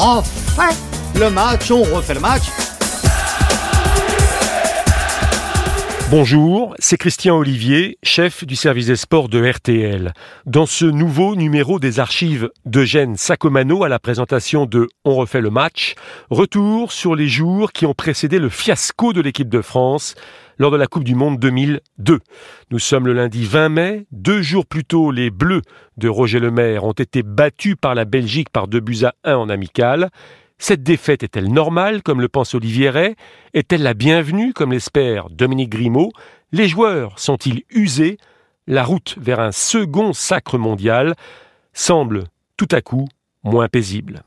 refait le match, on refait le match. Bonjour, c'est Christian Olivier, chef du service des sports de RTL. Dans ce nouveau numéro des archives d'Eugène Sacomano à la présentation de On refait le match, retour sur les jours qui ont précédé le fiasco de l'équipe de France lors de la Coupe du Monde 2002. Nous sommes le lundi 20 mai. Deux jours plus tôt, les Bleus de Roger Lemaire ont été battus par la Belgique par deux buts à un en amical. Cette défaite est-elle normale, comme le pense Olivier Ray? Est-elle la bienvenue, comme l'espère Dominique Grimaud? Les joueurs sont-ils usés? La route vers un second sacre mondial semble tout à coup moins paisible.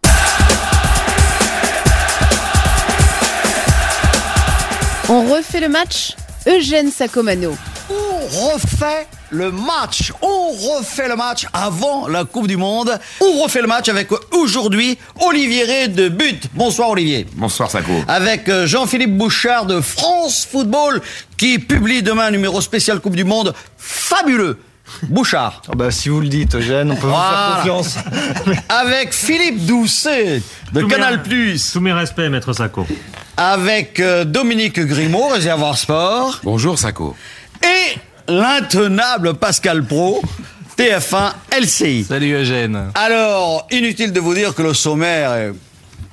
On refait le match? Eugène Sacomano. On refait le match. On refait le match avant la Coupe du Monde. On refait le match avec aujourd'hui Olivier Ré de But. Bonsoir Olivier. Bonsoir Sako. Avec euh, Jean-Philippe Bouchard de France Football qui publie demain un numéro spécial Coupe du Monde fabuleux. Bouchard. Oh bah, si vous le dites, Eugène, on peut Voilà. vous faire confiance. Avec Philippe Doucet de mes- Canal+. Plus. Tous mes respects, maître Sacco. Avec euh, Dominique Grimaud, Réservoir Sport. Bonjour Sako. Et l'intenable Pascal Pro, TF1 LCI. Salut Eugène. Alors, inutile de vous dire que le sommaire est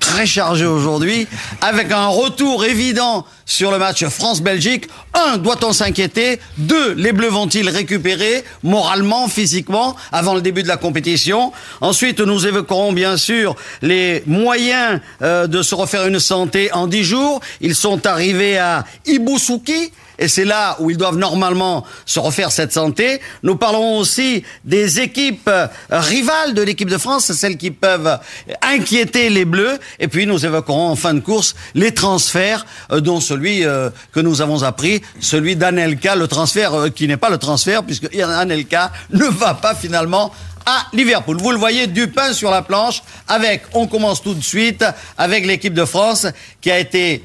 très chargé aujourd'hui, avec un retour évident sur le match France-Belgique. Un, doit-on s'inquiéter? Deux, les Bleus vont-ils récupérer moralement, physiquement, avant le début de la compétition? Ensuite, nous évoquerons bien sûr les moyens euh, de se refaire une santé en dix jours. Ils sont arrivés à Ibusuki. Et c'est là où ils doivent normalement se refaire cette santé. Nous parlerons aussi des équipes euh, rivales de l'équipe de France, celles qui peuvent inquiéter les Bleus. Et puis nous évoquerons en fin de course les transferts, euh, dont celui euh, que nous avons appris, celui d'Anelka, le transfert qui n'est pas le transfert, puisque Anelka ne va pas finalement à Liverpool. Vous le voyez, du pain sur la planche avec, on commence tout de suite, avec l'équipe de France qui a été,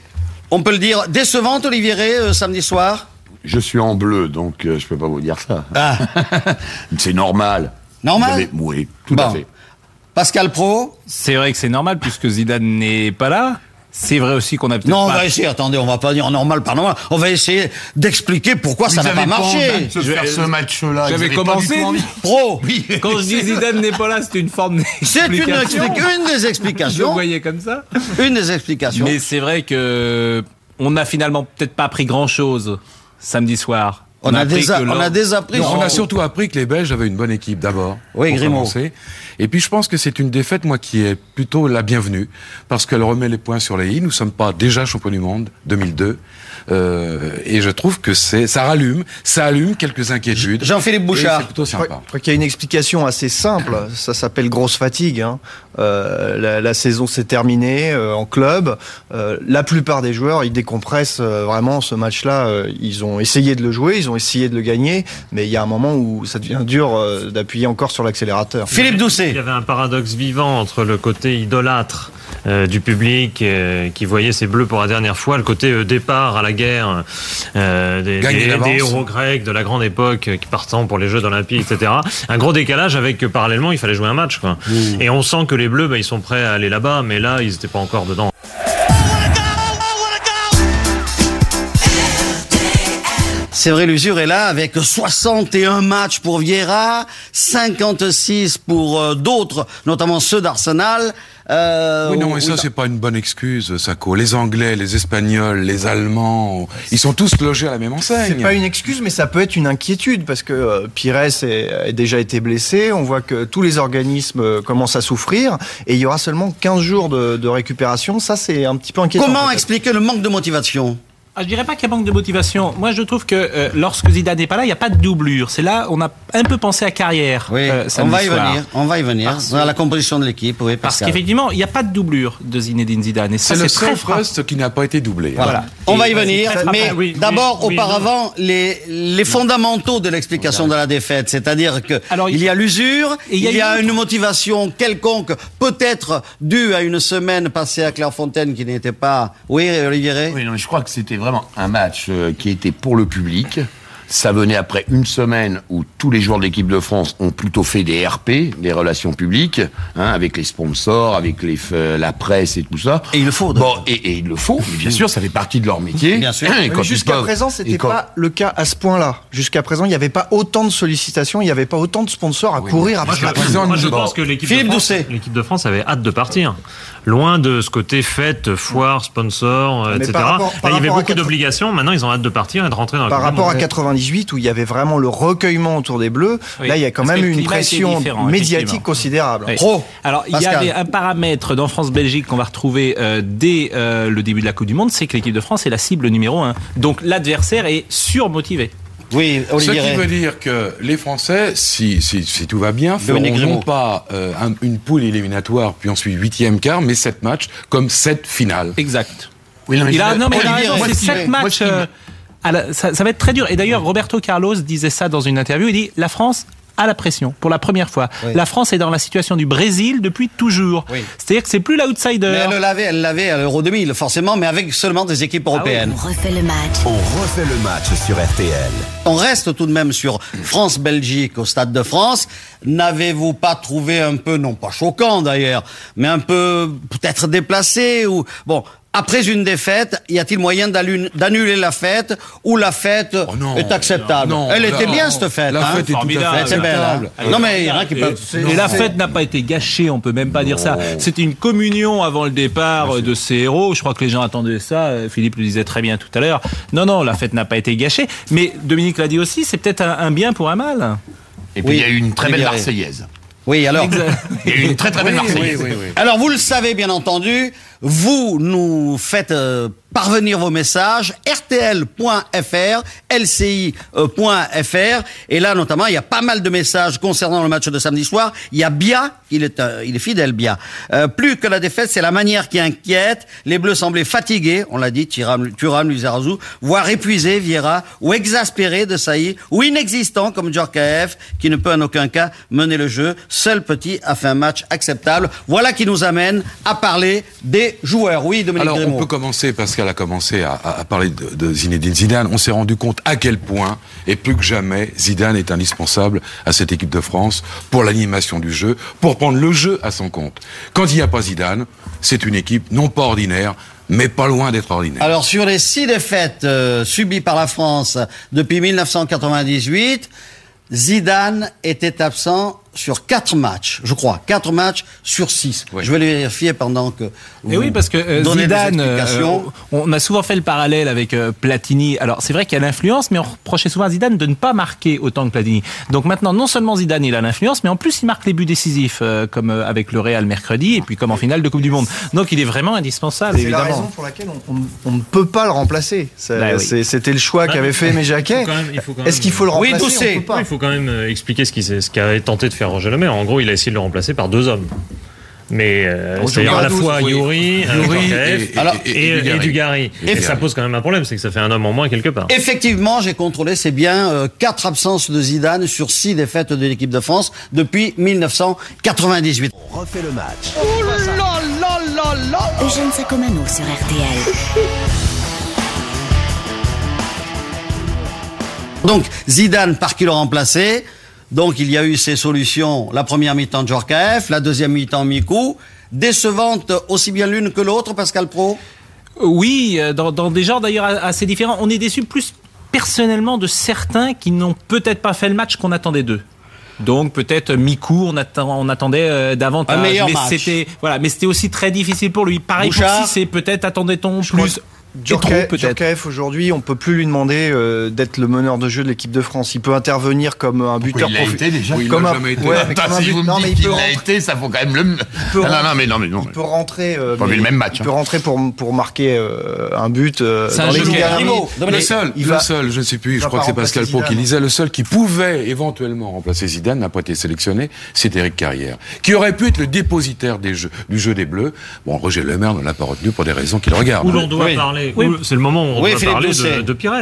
on peut le dire, décevante, Olivier Rey, euh, samedi soir. Je suis en bleu, donc euh, je peux pas vous dire ça. Ah. C'est normal. Normal Vous avez- Oui, tout à fait. Pascal Pro C'est vrai que c'est normal puisque Zidane n'est pas là. C'est vrai aussi qu'on a peut-être Non, on pas... va essayer, attendez, on va pas dire normal par normal, on va essayer d'expliquer pourquoi ça n'a pas marché. de faire ce match-là. J'avais Vous commencé, du tout envie. Pro, Oui. Quand je dis Zidane n'est pas là, c'est une forme c'est une, une des explications. voyais comme ça. Une des explications. Mais c'est vrai que on n'a finalement peut-être pas appris grand-chose samedi soir. on, a que on a déjà appris. Non, on a surtout appris que les Belges avaient une bonne équipe d'abord. Oui, Grimaud. Et puis je pense que c'est une défaite, moi, qui est plutôt la bienvenue, parce qu'elle remet les points sur les i. Nous sommes pas déjà champions du monde 2002, euh, et je trouve que c'est ça rallume, ça allume quelques inquiétudes. Jean-Philippe Bouchard. C'est plutôt Je crois, sympa. je crois qu'il y a une explication assez simple. Ça s'appelle grosse fatigue. hein. Euh, la, la saison s'est terminée euh, en club. Euh, la plupart des joueurs, ils décompressent euh, vraiment ce match-là. Euh, ils ont essayé de le jouer, ils ont essayé de le gagner, mais il y a un moment où ça devient dur euh, d'appuyer encore sur l'accélérateur. Philippe Il y avait un paradoxe vivant entre le côté idolâtre euh, du public euh, qui voyait ses bleus pour la dernière fois, le côté euh, départ à la guerre des, héros grecs de la grande époque qui partant pour les Jeux olympiques, etc. Un gros décalage avec que parallèlement il fallait jouer un match. Quoi. Et on sent que les bleus, bah, ils sont prêts à aller là-bas, mais là ils n'étaient pas encore dedans. C'est vrai, l'usure est là avec 61 matchs pour Vieira, 56 pour euh, d'autres, notamment ceux d'Arsenal. Euh, Oui, non, mais ça, c'est pas une bonne excuse, Sako. Les Anglais, les Espagnols, les Allemands, ils sont tous logés à la même enseigne. C'est pas une excuse, mais ça peut être une inquiétude parce que euh, Pires est- a déjà été blessé. On voit que tous les organismes euh, commencent à souffrir et il y aura seulement 15 jours de, de récupération. Ça, c'est un petit peu inquiétant. Comment expliquer le manque de motivation? Ah, je dirais pas qu'il y a manque de motivation. Moi, je trouve que euh, lorsque Zidane n'est pas là, il n'y a pas de doublure. C'est là, on a un peu pensé à carrière. Oui, euh, on va y soir. venir. On va y venir. Parce Dans la composition de l'équipe, oui, Parce qu'effectivement, il n'y a pas de doublure de Zinedine Zidane. Et ça, C'est le seul poste qui n'a pas été doublé. Voilà. Et- On va y venir, mais. Oui, d'abord, oui, oui, auparavant, les, les fondamentaux de l'explication de la défaite, c'est-à-dire que Alors, il y a l'usure, il y a, une une motivation quelconque, peut-être due à une semaine passée à Clairefontaine qui n'était pas. Oui, Olivier Oui, non, mais je crois que c'était vraiment un match euh, qui était pour le public. Ça venait après une semaine où tous les joueurs de l'équipe de France ont plutôt fait des RP, des relations publiques, hein, avec les sponsors, avec les, euh, la presse et tout ça. Et il le faut. Bon, et, et il le faut, mais bien sûr, ça fait partie de leur métier. Bien sûr. Jusqu'à présent, c'était quand- pas le cas à ce point-là. Jusqu'à présent, il n'y avait pas autant de sollicitations, il n'y avait pas autant de sponsors à courir Moi, après je, la président moi, je pense que l'équipe de, Philippe France, Doucet. l'équipe de France avait hâte de partir. Loin de ce côté fête, foire, sponsor, euh, Mais etc. rapport- Là, il y avait beaucoup d'obligations. Maintenant, ils ont hâte de partir et de rentrer dans la Par rapport à Monde. 98 où il y avait vraiment le recueillement autour des Bleus, Oui, là il y a quand parce même une pression médiatique considérable. Oui. Pro. Alors, il y avait un paramètre dans France-Belgique qu'on va retrouver euh, dès euh, le début de la Coupe du Monde, c'est que l'équipe de France est la cible numéro un. Donc l'adversaire est surmotivé. Oui, Ce qui veut dire que les Français, si, si, si tout va bien, feront non pas euh, un- une poule éliminatoire, puis ensuite huitième quart, mais sept matchs, comme sept finales. Exact. Oui, non, mais Il a, non, mais il a raison, c'est sept matchs. À la- ça, ça va être très dur. Et d'ailleurs, Roberto Carlos disait ça dans une interview. Il dit la France a la pression pour la première fois. Oui. La France est dans la situation du Brésil depuis toujours. Oui. C'est-à-dire que c'est plus l'outsider. Mais elle l'avait, elle l'avait à l'Euro 2000, forcément, mais avec seulement des équipes européennes. On refait le match. On refait le match sur RTL. On reste tout de même sur France-Belgique au Stade de France. N'avez-vous pas trouvé un peu, non pas choquant d'ailleurs, mais un peu peut-être déplacé ou bon. Après une défaite, y a-t-il moyen d'annuler la fête ou la fête Oh non, est acceptable non, Elle était bien cette fête. la hein fête est tout à Formidable. fait C'est belle. hein. Non mais il y en a qui peuvent. Et, et la fête n'a pas été gâchée, on peut même pas dire ça. C'était une communion avant le départ de ces héros. Je crois que les gens attendaient ça. euh, Philippe le disait très bien tout à l'heure. Non, non, la fête n'a pas été gâchée. Mais Dominique l'a dit aussi, c'est peut-être un, un bien pour un mal. Et puis Oui, il y a eu une très belle. Marseillaise. Oui, alors. Il y a eu une très très belle Marseillaise. Alors vous le savez bien entendu, vous nous faites euh, parvenir vos messages rtl.fr, lci.fr et là notamment il y a pas mal de messages concernant le match de samedi soir. Il y a Bia, il est euh, il est fidèle Bia. Euh, plus que la défaite, c'est la manière qui inquiète. Les Bleus semblaient fatigués, on l'a dit, Thuram, Thuram, voire épuisés, Vieira, ou exaspérés de Saï, ou inexistants comme Djorkaeff, qui ne peut en aucun cas mener le jeu. Seul petit a fait un match acceptable. Voilà qui nous amène à parler des joueurs. Oui, Dominique Alors, Grimaud. on peut commencer, Pascal a commencé à, à- à parler de, de Zinedine Zidane. On s'est rendu compte à quel point, et plus que jamais, Zidane est indispensable à cette équipe de France pour l'animation du jeu, pour prendre le jeu à son compte. Quand il n'y a pas Zidane, c'est une équipe non pas ordinaire, mais pas loin d'être ordinaire. Alors sur les six défaites euh, subies par la France depuis 1998, Zidane était absent sur quatre matchs, je crois, quatre matchs sur six. Oui. Je vais les vérifier pendant que vous Et oui, parce que euh, Zidane, euh, on a souvent fait le parallèle avec euh, Platini. Alors c'est vrai qu'il y a l'influence, mais on reprochait souvent à Zidane de ne pas marquer autant que Platini. Donc maintenant, non seulement Zidane il a l'influence, mais en plus il marque les buts décisifs, euh, comme euh, avec le Real mercredi, et puis comme en finale de Coupe du Monde. Donc il est vraiment indispensable, C'est la raison pour laquelle on, on- on ne peut pas le remplacer. Bah oui. C'était le choix qu'avait fait Méjaquet. Est-ce qu'il faut le remplacer Doucet. On peut pas. Oui, il faut quand même expliquer ce qui ce qu'avait tenté de faire Roger Lemaire. En gros, il a essayé de le remplacer par deux hommes. Mais euh, c'est-à-dire joue à la 12, fois. Yuri, euh, et- Alors, et, et, Dugarry. Et, Et- ça pose quand même un problème, c'est que ça fait un homme en moins quelque part. Effectivement, j'ai contrôlé, c'est bien euh, quatre absences de Zidane sur six défaites de l'équipe de France depuis 1998. On refait le match. Eugène Sacomano sur RTL. Donc Zidane par qui le remplacer? Donc il y a eu ces solutions. La première mi-temps de Djorkaeff, la deuxième mi-temps Mikou. Décevante aussi bien l'une que l'autre, Pascal Pro. Oui, euh, dans, dans des genres d'ailleurs assez différents. On est déçu plus personnellement de certains qui n'ont peut-être pas fait le match qu'on attendait d'eux. Donc peut-être Mikou, on, attend- on attendait euh, davantage. Un meilleur mais c'était voilà, mais c'était aussi très difficile pour lui. Pareil Bouchard. pour c'est peut-être attendait-on plus peut-être. Aujourd'hui, on peut plus lui demander euh, d'être le meneur de jeu de l'équipe de France. Il peut intervenir comme un buteur il l'a profi- été déjà Oui, il comme l'a un- jamais été. ouais, Attends, comme un si but- vous me non, dites il qu'il rentrer- été, ça faut quand même le. peut non, non, non, mais non, mais non. Il peut rentrer. euh, Pas vu le même match, Il hein. peut rentrer pour pour marquer euh, un but. euh, C'est un les. Le seul, il le va- seul, je ne sais plus, il je crois que c'est Pascal Pro qui disait, le seul qui pouvait éventuellement remplacer Zidane n'a pas été sélectionné, c'est Eric Carrière, qui aurait pu être le dépositaire des jeux, du jeu des Bleus. Bon, Roger Lemaire ne l'a pas retenu pour des raisons qu'il regarde. Où l'on doit Oui. Parler, Oui. où- c'est le moment où on Oui, doit Philippe parler de, de Pires.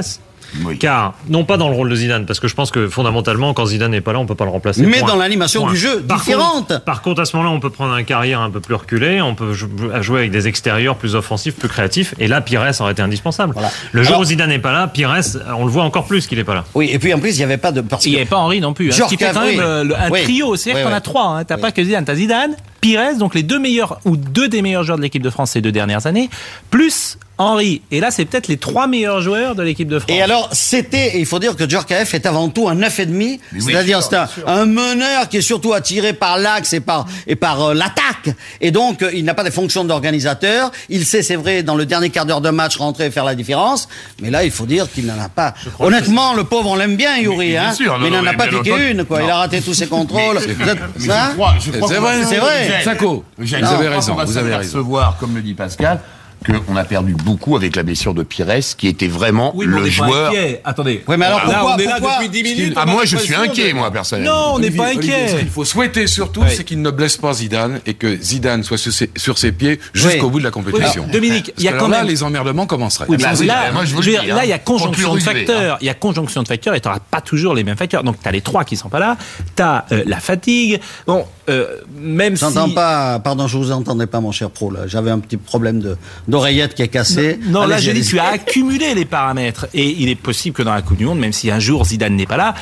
Oui. Car, non pas dans le rôle de Zidane, parce que je pense que fondamentalement, quand Zidane n'est pas là, on peut pas le remplacer. Mais Point. dans l'animation du jeu, Par différente. contre- par contre, à ce moment-là, on peut prendre un carrière un peu plus reculé, on peut jou- jouer avec des extérieurs plus offensifs, plus créatifs, et là, Pires aurait été indispensable. Voilà. Le jour Alors- où Zidane n'est pas là, Pires, on le voit encore plus qu'il n'est pas là. Oui, et puis en plus, il n'y avait pas de. Parce Il n'y avait pas Henri non plus. Hein, ce Georges qui fait quand même euh, le- un Oui. trio. C'est-à-dire Oui, qu'on oui. a trois. Hein. T'as Oui. pas que Zidane. T'as Zidane, Pires, donc les deux meilleurs ou deux des meilleurs joueurs de l'équipe de France ces deux dernières années, plus Henri. Et là, c'est peut-être les trois meilleurs joueurs de l'équipe de France. Et alors, c'était, et il faut dire que Djorkaeff est avant tout un 9,5, oui, c'est-à-dire c'est un, un meneur qui est surtout attiré par l'axe et par, et par euh, l'attaque. Et donc, euh, il n'a pas des fonctions d'organisateur. Il sait, c'est vrai, dans le dernier quart d'heure de match, rentrer et faire la différence. Mais là, il faut dire qu'il n'en a pas. Honnêtement, le pauvre, on l'aime bien, Yuri, bien hein. sûr, non, mais il n'en a mais pas piqué une, quoi. Il a raté tous ses contrôles. Mais C'est vrai, c'est vrai. Vous avez raison, vous avez s'apercevoir, comme le dit Pascal, qu'on a perdu beaucoup avec la blessure de Pires, qui était vraiment oui, mais on le pas joueur. inquiet. Attendez. Oui, mais alors Là, on est là pourquoi depuis 10 minutes. Ah, moi, je suis inquiet, de- moi, personnellement. Non, on n'est pas Olivier, Ce inquiet. qu'il faut souhaiter surtout, Oui. c'est qu'il ne blesse pas Zidane et que Zidane soit sur ses, sur ses pieds jusqu'au bout de la compétition. Dominique, il y a quand alors là, même- les emmerdements commenceraient. Oui, Bah là, moi, je vous je veux le dire, dis, hein. là, il y a conjonction de facteurs. Il y a conjonction de facteurs et tu n'auras pas toujours les mêmes facteurs. Donc, tu as les trois qui sont pas là. Tu as la fatigue. Bon, euh, même si. J'entends pas, pardon, je vous entendais pas, mon cher pro, là. J'avais un petit problème de, d'oreillette qui est cassé. Non, là, j'ai dit, tu as accumulé les paramètres. Et il est possible que dans la Coupe du Monde, même si un jour Zidane n'est pas là,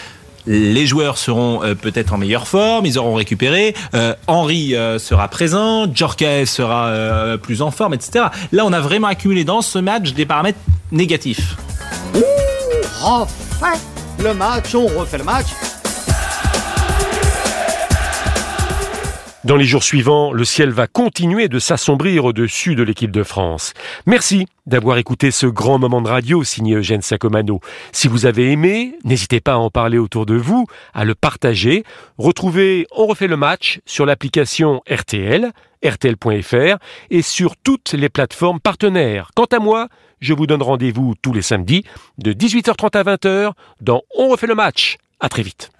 les joueurs seront euh, peut-être en meilleure forme, ils auront récupéré. Euh, Henri euh, sera présent, Djorkaeff sera euh, plus en forme, etc. Là, on a vraiment accumulé dans ce match des paramètres négatifs. refait le match, on refait le match. Dans les jours suivants, le ciel va continuer de s'assombrir au-dessus de l'équipe de France. Merci d'avoir écouté ce grand moment de radio signé Eugène Sacomano. Si vous avez aimé, n'hésitez pas à en parler autour de vous, à le partager. Retrouvez On refait le match sur l'application RTL, rtl.fr et sur toutes les plateformes partenaires. Quant à moi, je vous donne rendez-vous tous les samedis de 18h30 à 20h dans On refait le match. À très vite.